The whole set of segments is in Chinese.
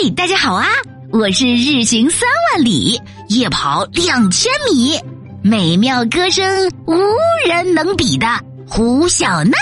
嘿，大家好啊！我是日行三万里，夜跑两千米，美妙歌声无人能比的胡小闹。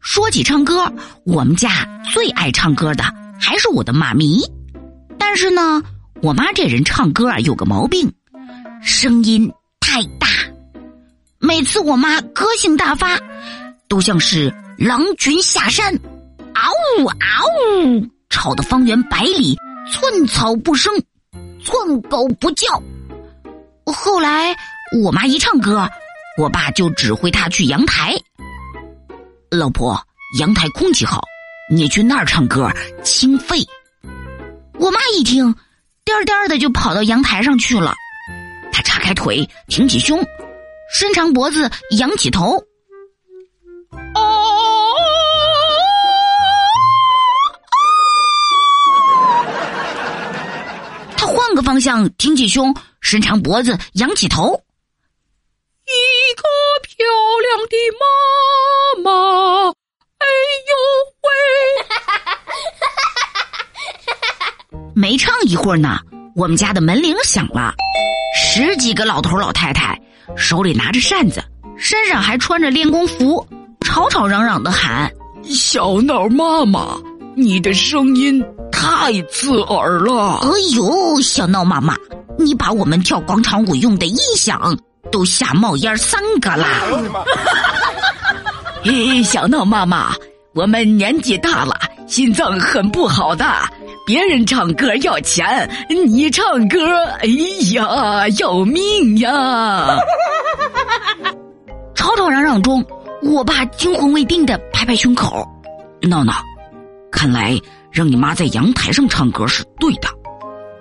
说起唱歌，我们家最爱唱歌的还是我的妈咪。但是呢，我妈这人唱歌啊有个毛病，声音太大。每次我妈歌性大发，都像是狼群下山。嗷呜嗷呜，吵得方圆百里寸草不生，寸狗不叫。后来我妈一唱歌，我爸就指挥他去阳台。老婆，阳台空气好，你去那儿唱歌清肺。我妈一听，颠颠的就跑到阳台上去了。她叉开腿，挺起胸，伸长脖子，仰起头。个方向，挺起胸，伸长脖子，仰起头。一个漂亮的妈妈，哎呦喂！没唱一会儿呢，我们家的门铃响了，十几个老头老太太手里拿着扇子，身上还穿着练功服，吵吵嚷嚷的喊：“小闹妈妈，你的声音。”太刺耳了！哎呦，小闹妈妈，你把我们跳广场舞用的音响都吓冒烟三个啦！嘿，小闹妈妈，我们年纪大了，心脏很不好的。别人唱歌要钱，你唱歌，哎呀，要命呀！吵吵嚷嚷中，我爸惊魂未定的拍拍胸口，闹闹，看来。让你妈在阳台上唱歌是对的，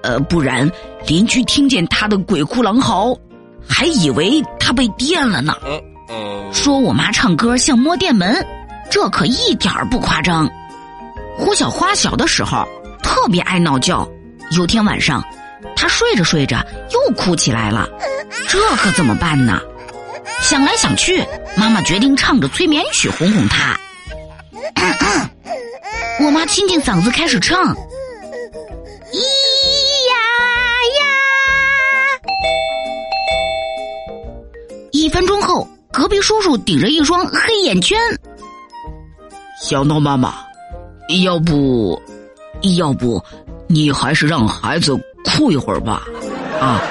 呃，不然邻居听见她的鬼哭狼嚎，还以为她被电了呢。说我妈唱歌像摸电门，这可一点儿不夸张。胡小花小的时候特别爱闹觉，有天晚上，她睡着睡着又哭起来了，这可怎么办呢？想来想去，妈妈决定唱着催眠曲哄哄她。我妈清清嗓子开始唱：“咿呀呀。”一分钟后，隔壁叔叔顶着一双黑眼圈：“小诺妈妈，要不，要不，你还是让孩子哭一会儿吧，啊。”